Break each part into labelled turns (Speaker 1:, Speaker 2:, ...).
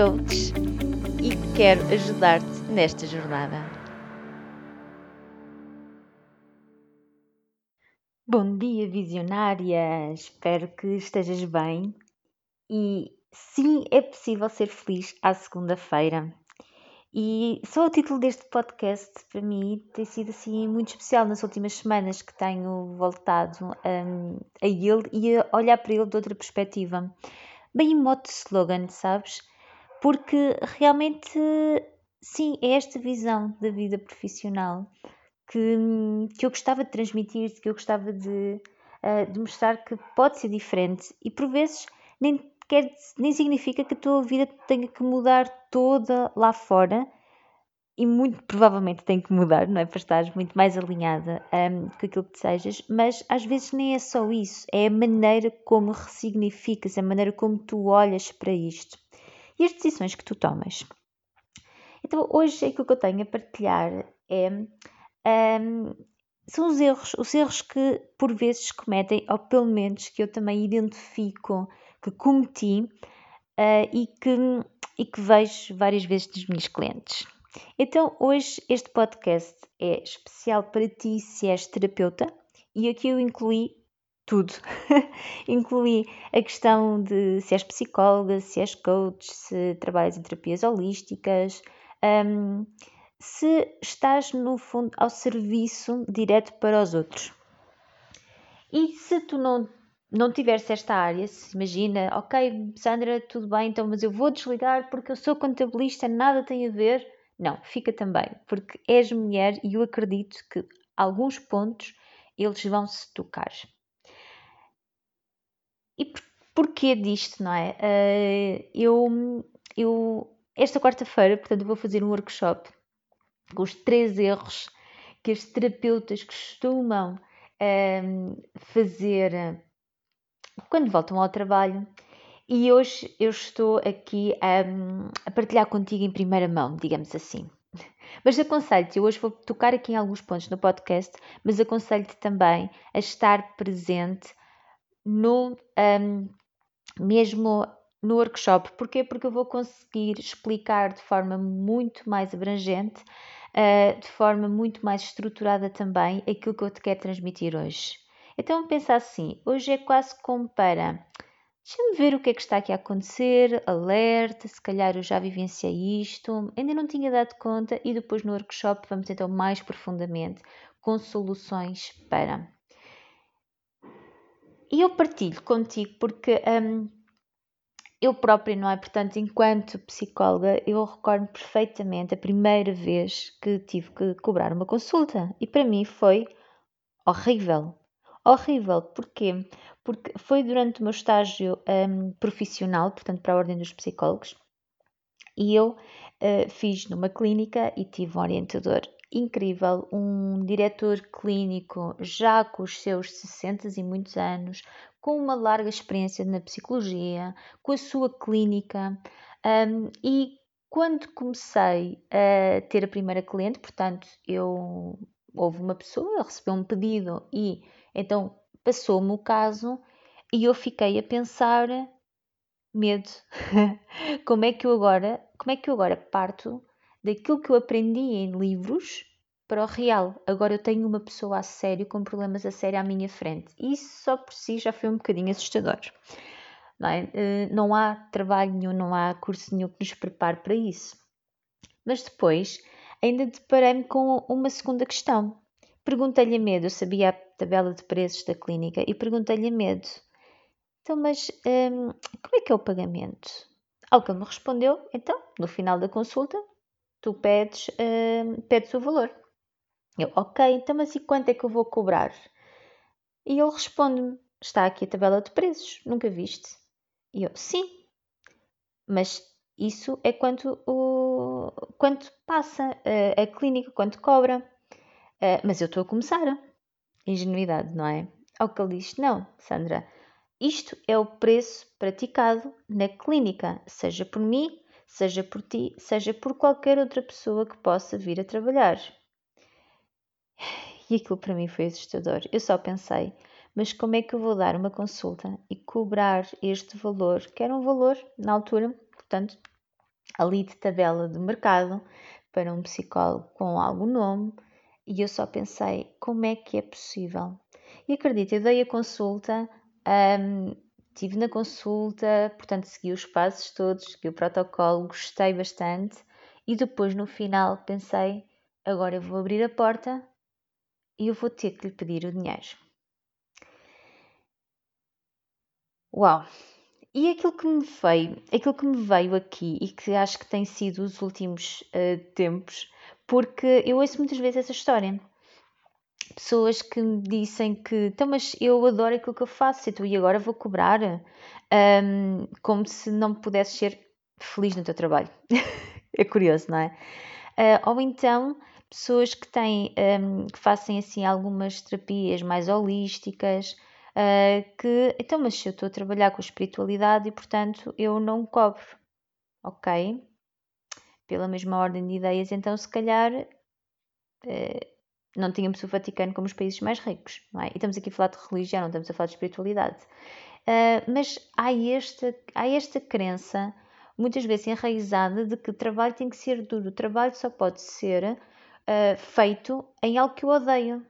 Speaker 1: coach e quero ajudar-te nesta jornada. Bom dia, visionária! Espero que estejas bem e sim, é possível ser feliz à segunda-feira. E só o título deste podcast para mim tem sido assim muito especial nas últimas semanas que tenho voltado um, a ele e a olhar para ele de outra perspectiva. Bem em modo slogan, sabes? Porque realmente, sim, é esta visão da vida profissional que, que eu gostava de transmitir, que eu gostava de, uh, de mostrar que pode ser diferente. E por vezes nem quer, nem significa que a tua vida tenha que mudar toda lá fora. E muito provavelmente tem que mudar, não é? Para estares muito mais alinhada um, com aquilo que desejas, mas às vezes nem é só isso, é a maneira como ressignificas, a maneira como tu olhas para isto e as decisões que tu tomas. Então, hoje aquilo que eu tenho a partilhar é. Um, são os erros, os erros que por vezes cometem, ou pelo menos que eu também identifico que cometi uh, e, que, e que vejo várias vezes dos meus clientes. Então, hoje este podcast é especial para ti se és terapeuta e aqui eu incluí tudo. incluí a questão de se és psicóloga, se és coach, se trabalhas em terapias holísticas, um, se estás no fundo ao serviço direto para os outros. E se tu não não tiveres esta área, se imagina, ok, Sandra, tudo bem, então, mas eu vou desligar porque eu sou contabilista, nada tem a ver. Não, fica também, porque és mulher e eu acredito que alguns pontos eles vão se tocar. E por, porquê disto, não é? Uh, eu, eu, esta quarta-feira, portanto, vou fazer um workshop com os três erros que as terapeutas costumam uh, fazer quando voltam ao trabalho. E hoje eu estou aqui a, a partilhar contigo em primeira mão, digamos assim. Mas aconselho-te, eu hoje vou tocar aqui em alguns pontos no podcast, mas aconselho-te também a estar presente no um, mesmo no workshop. Porquê? Porque eu vou conseguir explicar de forma muito mais abrangente, uh, de forma muito mais estruturada também, aquilo que eu te quero transmitir hoje. Então pensa assim, hoje é quase como para deixa-me ver o que é que está aqui a acontecer, alerta, se calhar eu já vivenciei isto, ainda não tinha dado conta e depois no workshop vamos então mais profundamente com soluções para. E eu partilho contigo porque hum, eu própria, não é? Portanto, enquanto psicóloga, eu recordo perfeitamente a primeira vez que tive que cobrar uma consulta e para mim foi horrível horrível. Porquê? Porque foi durante o meu estágio um, profissional, portanto, para a Ordem dos Psicólogos, e eu uh, fiz numa clínica e tive um orientador incrível, um diretor clínico já com os seus 60 e muitos anos, com uma larga experiência na psicologia, com a sua clínica, um, e quando comecei a ter a primeira cliente, portanto, eu houve uma pessoa, recebeu um pedido e então passou-me o caso e eu fiquei a pensar medo. como é que eu agora, como é que eu agora parto daquilo que eu aprendi em livros para o real? Agora eu tenho uma pessoa a sério com problemas a sério à minha frente. Isso só por si já foi um bocadinho assustador. Não, é? Eh, não há trabalho nenhum, não há curso nenhum que nos prepare para isso. Mas depois ainda deparei-me com uma segunda questão. Perguntei-lhe a medo, eu sabia a tabela de preços da clínica e perguntei-lhe a medo. Então, mas hum, como é que é o pagamento? Ao que ele me respondeu, então, no final da consulta, tu pedes, hum, pedes o valor. Eu, ok, então, mas e quanto é que eu vou cobrar? E ele responde-me, está aqui a tabela de preços, nunca viste? E eu, sim, mas Isso é quanto, o, quanto passa a, a clínica, quanto cobra. Uh, mas eu estou a começar. Ingenuidade, não é? Ao que ele diz: Não, Sandra, isto é o preço praticado na clínica, seja por mim, seja por ti, seja por qualquer outra pessoa que possa vir a trabalhar. E aquilo para mim foi assustador. Eu só pensei, mas como é que eu vou dar uma consulta e cobrar este valor, que era um valor na altura, portanto, ali de tabela de mercado, para um psicólogo com algum nome, e eu só pensei, como é que é possível? E acredita, eu dei a consulta, um, estive na consulta, portanto segui os passos todos, segui o protocolo, gostei bastante e depois no final pensei, agora eu vou abrir a porta e eu vou ter que lhe pedir o dinheiro. Uau! E aquilo que me veio, aquilo que me veio aqui e que acho que tem sido os últimos uh, tempos, porque eu ouço muitas vezes essa história. Pessoas que me dizem que, então, mas eu adoro aquilo que eu faço e agora vou cobrar, um, como se não pudesse ser feliz no teu trabalho. é curioso, não é? Uh, ou então, pessoas que têm, um, que fazem assim algumas terapias mais holísticas, uh, que, então, mas eu estou a trabalhar com espiritualidade e, portanto, eu não cobro, ok? Pela mesma ordem de ideias, então, se calhar, uh, não tínhamos o Vaticano como os países mais ricos, não é? E estamos aqui a falar de religião, não estamos a falar de espiritualidade. Uh, mas há esta, há esta crença, muitas vezes enraizada, de que o trabalho tem que ser duro, o trabalho só pode ser uh, feito em algo que eu odeio.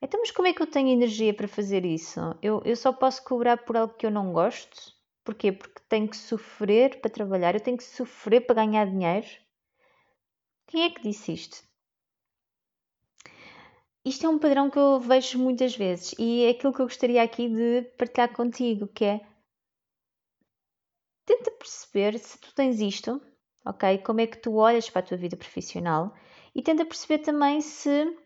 Speaker 1: Então, mas como é que eu tenho energia para fazer isso? Eu, eu só posso cobrar por algo que eu não gosto? Porquê? Porque tenho que sofrer para trabalhar, eu tenho que sofrer para ganhar dinheiro? Quem é que disse isto? Isto é um padrão que eu vejo muitas vezes e é aquilo que eu gostaria aqui de partilhar contigo, que é tenta perceber se tu tens isto, ok? Como é que tu olhas para a tua vida profissional e tenta perceber também se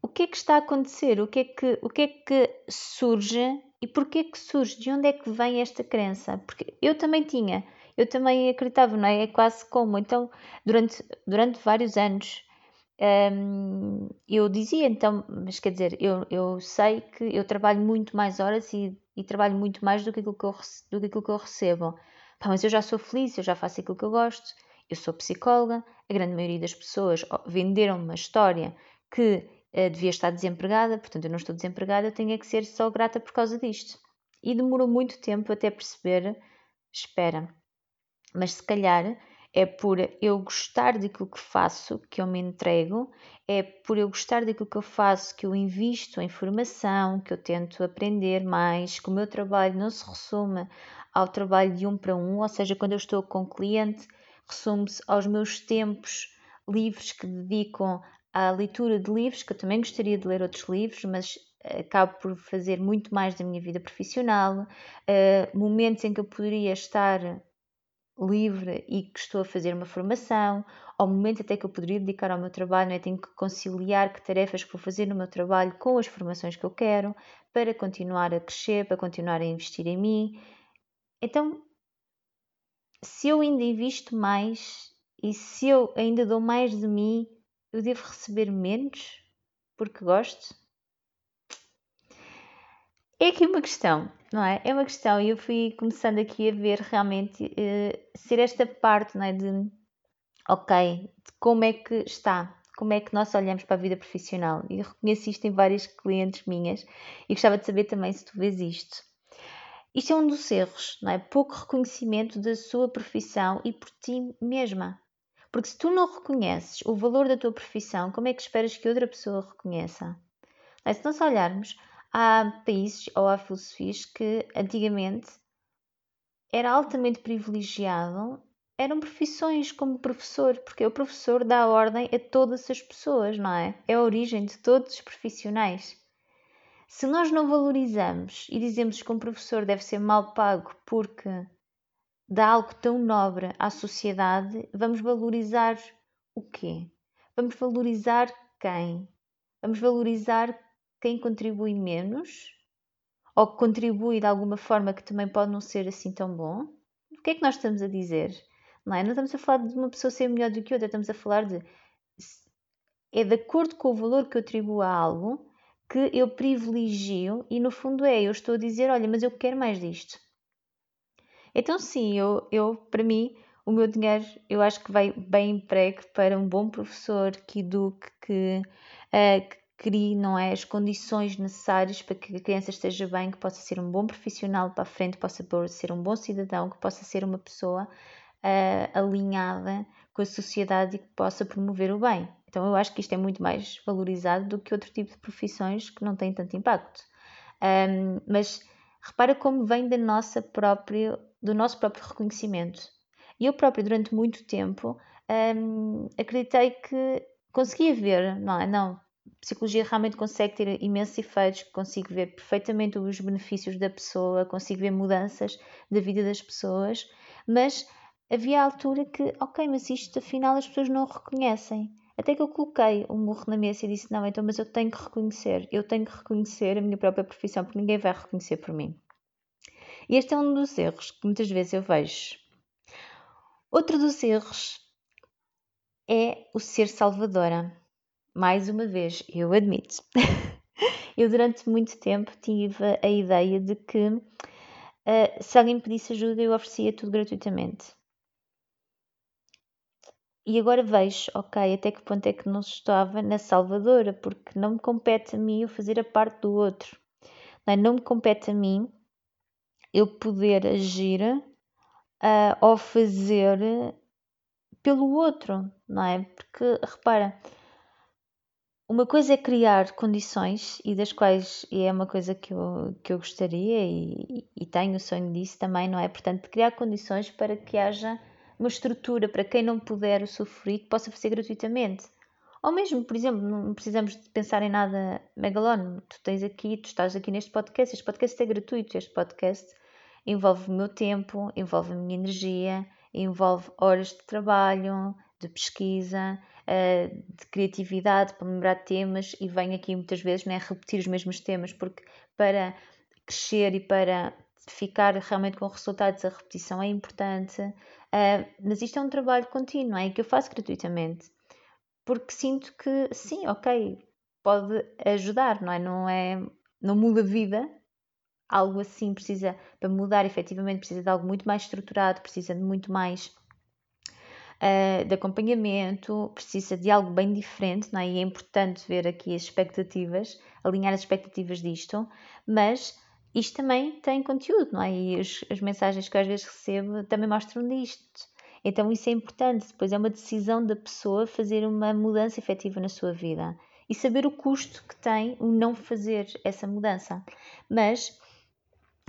Speaker 1: o que é que está a acontecer, o que é que, o que, é que surge e porquê que surge, de onde é que vem esta crença? Porque eu também tinha, eu também acreditava, não é? É quase como, então, durante, durante vários anos um, eu dizia então, mas quer dizer, eu, eu sei que eu trabalho muito mais horas e, e trabalho muito mais do que aquilo que eu, do que aquilo que eu recebo. Pá, mas eu já sou feliz, eu já faço aquilo que eu gosto, eu sou psicóloga, a grande maioria das pessoas venderam uma história que uh, devia estar desempregada, portanto eu não estou desempregada, eu tenho que ser só grata por causa disto. E demorou muito tempo até perceber, espera, mas se calhar é por eu gostar daquilo que faço, que eu me entrego, é por eu gostar daquilo que eu faço, que eu invisto em formação, que eu tento aprender mais, que o meu trabalho não se resume ao trabalho de um para um, ou seja, quando eu estou com cliente, resume-se aos meus tempos livres que dedico à leitura de livros, que eu também gostaria de ler outros livros, mas acabo por fazer muito mais da minha vida profissional, uh, momentos em que eu poderia estar livre e que estou a fazer uma formação, ao momento até que eu poderia dedicar ao meu trabalho, né? tenho que conciliar que tarefas que vou fazer no meu trabalho com as formações que eu quero para continuar a crescer, para continuar a investir em mim. Então, se eu ainda invisto mais e se eu ainda dou mais de mim, eu devo receber menos porque gosto? É aqui uma questão, não é? É uma questão e eu fui começando aqui a ver realmente uh, ser esta parte, não é? De, ok, de como é que está, como é que nós olhamos para a vida profissional. E reconheço isto em várias clientes minhas e gostava de saber também se tu vês isto. Isto é um dos erros, não é? Pouco reconhecimento da sua profissão e por ti mesma. Porque se tu não reconheces o valor da tua profissão, como é que esperas que outra pessoa reconheça? É? Se nós olharmos há países ou há filosofias que antigamente era altamente privilegiado, eram profissões como professor, porque o professor dá ordem a todas as pessoas, não é? É a origem de todos os profissionais. Se nós não valorizamos e dizemos que um professor deve ser mal pago porque dá algo tão nobre à sociedade, vamos valorizar o quê? Vamos valorizar quem? Vamos valorizar quem contribui menos ou que contribui de alguma forma que também pode não ser assim tão bom. que é que nós estamos a dizer? Não é? Não estamos a falar de uma pessoa ser melhor do que outra, estamos a falar de é de acordo com o valor que eu atribuo a algo que eu privilegio e no fundo é, eu estou a dizer, olha, mas eu quero mais disto. Então sim, eu, eu para mim, o meu dinheiro eu acho que vai bem emprego para um bom professor que eduque, que, uh, que crie não é, as condições necessárias para que a criança esteja bem, que possa ser um bom profissional para a frente, possa ser um bom cidadão, que possa ser uma pessoa uh, alinhada com a sociedade e que possa promover o bem. Então eu acho que isto é muito mais valorizado do que outro tipo de profissões que não têm tanto impacto. Um, mas repara como vem da nossa própria, do nosso próprio reconhecimento. E eu próprio, durante muito tempo, um, acreditei que conseguia ver, não é? Não, psicologia realmente consegue ter imensos efeitos, consigo ver perfeitamente os benefícios da pessoa, consigo ver mudanças da vida das pessoas, mas havia a altura que, ok, mas isto afinal as pessoas não o reconhecem. Até que eu coloquei um murro na mesa e disse: Não, então, mas eu tenho que reconhecer, eu tenho que reconhecer a minha própria profissão, porque ninguém vai reconhecer por mim. E este é um dos erros que muitas vezes eu vejo. Outro dos erros é o ser salvadora mais uma vez, eu admito. eu durante muito tempo tive a ideia de que uh, se alguém pedisse ajuda eu oferecia tudo gratuitamente. E agora vejo, ok, até que ponto é que não estava na salvadora, porque não me compete a mim eu fazer a parte do outro. Não, é? não me compete a mim eu poder agir uh, ou fazer pelo outro, não é? Porque, repara, uma coisa é criar condições, e das quais e é uma coisa que eu, que eu gostaria e, e tenho o sonho disso também, não é? Portanto, criar condições para que haja uma estrutura para quem não puder sofrer que possa fazer gratuitamente. Ou mesmo, por exemplo, não precisamos de pensar em nada megalónomo. Tu tens aqui, tu estás aqui neste podcast, este podcast é gratuito, este podcast envolve o meu tempo, envolve a minha energia, envolve horas de trabalho, de pesquisa, uh, de criatividade para lembrar temas e venho aqui muitas vezes né, repetir os mesmos temas, porque para crescer e para ficar realmente com resultados a repetição é importante, uh, mas isto é um trabalho contínuo, é que eu faço gratuitamente, porque sinto que sim, ok, pode ajudar, não é? Não, é, não muda a vida, algo assim precisa, para mudar efetivamente, precisa de algo muito mais estruturado, precisa de muito mais uh, de acompanhamento, precisa de algo bem diferente, não é? E é importante ver aqui as expectativas, alinhar as expectativas disto, mas isto também tem conteúdo, não é? E as, as mensagens que eu às vezes recebo também mostram disto. Então isso é importante, depois é uma decisão da pessoa fazer uma mudança efetiva na sua vida e saber o custo que tem o não fazer essa mudança. Mas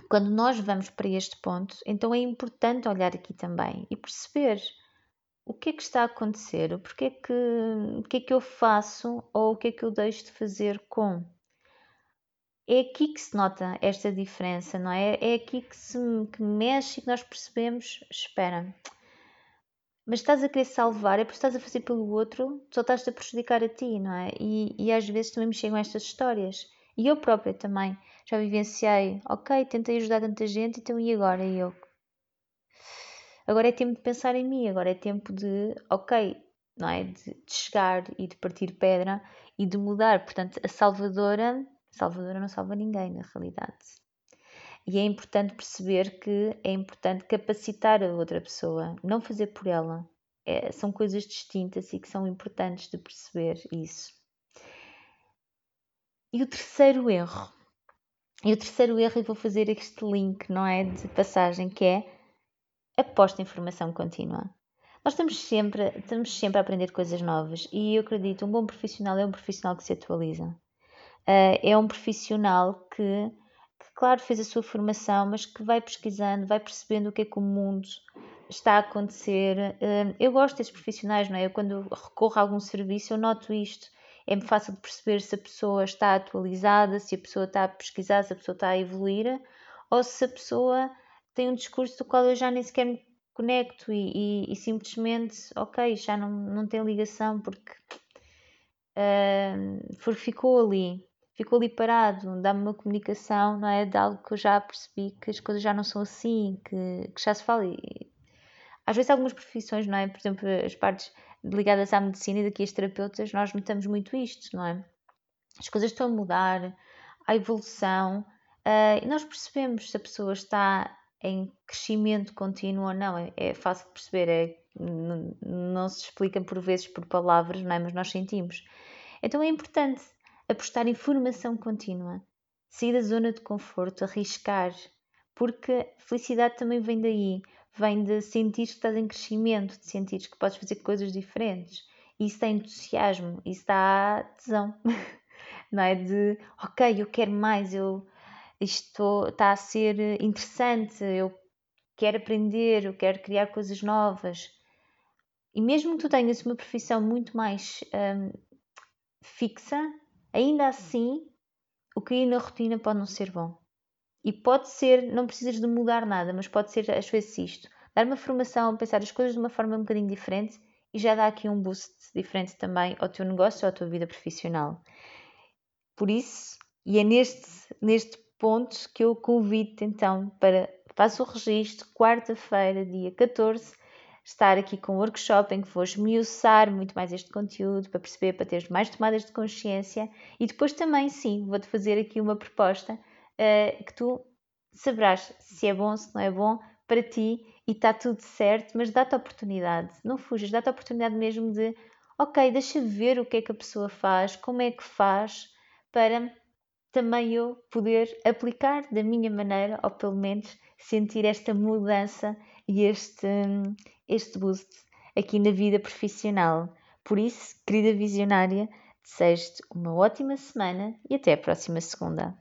Speaker 1: quando nós vamos para este ponto, então é importante olhar aqui também e perceber o que é que está a acontecer, o porquê que, o que é que eu faço ou o que é que eu deixo de fazer com. É aqui que se nota esta diferença, não é? É aqui que se que mexe e que nós percebemos, espera, mas estás a querer salvar, é porque estás a fazer pelo outro, só estás a prejudicar a ti, não é? E, e às vezes também me chegam estas histórias. E eu própria também já vivenciei, ok, tentei ajudar tanta gente, então e agora? E eu, Agora é tempo de pensar em mim, agora é tempo de, ok, não é? De, de chegar e de partir pedra e de mudar. Portanto, a salvadora, salvadora não salva ninguém, na realidade. E é importante perceber que é importante capacitar a outra pessoa, não fazer por ela. É, são coisas distintas e que são importantes de perceber isso. E o terceiro erro, e o terceiro erro, eu vou fazer este link, não é? De passagem, que é aposta em formação contínua. Nós estamos sempre, estamos sempre a aprender coisas novas e eu acredito um bom profissional é um profissional que se atualiza. Uh, é um profissional que, que, claro, fez a sua formação, mas que vai pesquisando, vai percebendo o que é que o mundo está a acontecer. Uh, eu gosto desses profissionais, não é? Eu, quando recorro a algum serviço, eu noto isto. É-me fácil de perceber se a pessoa está atualizada, se a pessoa está a pesquisar, se a pessoa está a evoluir, ou se a pessoa tem um discurso do qual eu já nem sequer me conecto e, e, e simplesmente, ok, já não, não tem ligação porque uh, ficou ali. ficou ali parado, dá-me uma comunicação, não é? De algo que eu já percebi que as coisas já não são assim, que, que já se fala. E, às vezes, algumas profissões, não é? Por exemplo, as partes ligadas à medicina e daqui as terapeutas, nós notamos muito isto, não é? As coisas estão a mudar, a evolução, uh, e nós percebemos se a pessoa está em crescimento contínuo ou não. É, é fácil de perceber, é, não, se explica por vezes por palavras, não é? Mas nós sentimos. Então é importante apostar em formação contínua, sair da zona de conforto, arriscar, porque felicidade também vem daí, vem de sentir que estás em crescimento, de sentir que podes fazer coisas diferentes. Isso dá entusiasmo, isso dá tesão, não é? De ok, eu quero mais, eu, isto está a ser interessante, eu quero aprender, eu quero criar coisas novas. E mesmo que tu tenhas uma profissão muito mais hum, fixa, ainda assim o cair na rotina pode não ser bom. E pode ser, não precisas de mudar nada, mas pode ser às vezes isto. Dar uma formação, pensar as coisas de uma forma um bocadinho diferente e já dá aqui um boost diferente também ao teu negócio ou à tua vida profissional. Por isso, e é neste, neste ponto que eu convido então para faça o registro, quarta-feira, dia 14, estar aqui com um workshop em que vou esmiuçar muito mais este conteúdo para perceber, para teres mais tomadas de consciência e depois também, sim, vou-te fazer aqui uma proposta uh, que tu saberás se é bom, se não é bom para ti e está tudo certo, mas dá-te a oportunidade, não fujas, dá-te a oportunidade mesmo de, ok, deixa ver o que é que a pessoa faz, como é que faz, para também eu poder aplicar da minha maneira, ou pelo menos sentir esta mudança e este, este boost aqui na vida profissional. Por isso, querida visionária, desejo-te uma ótima semana e até a próxima segunda.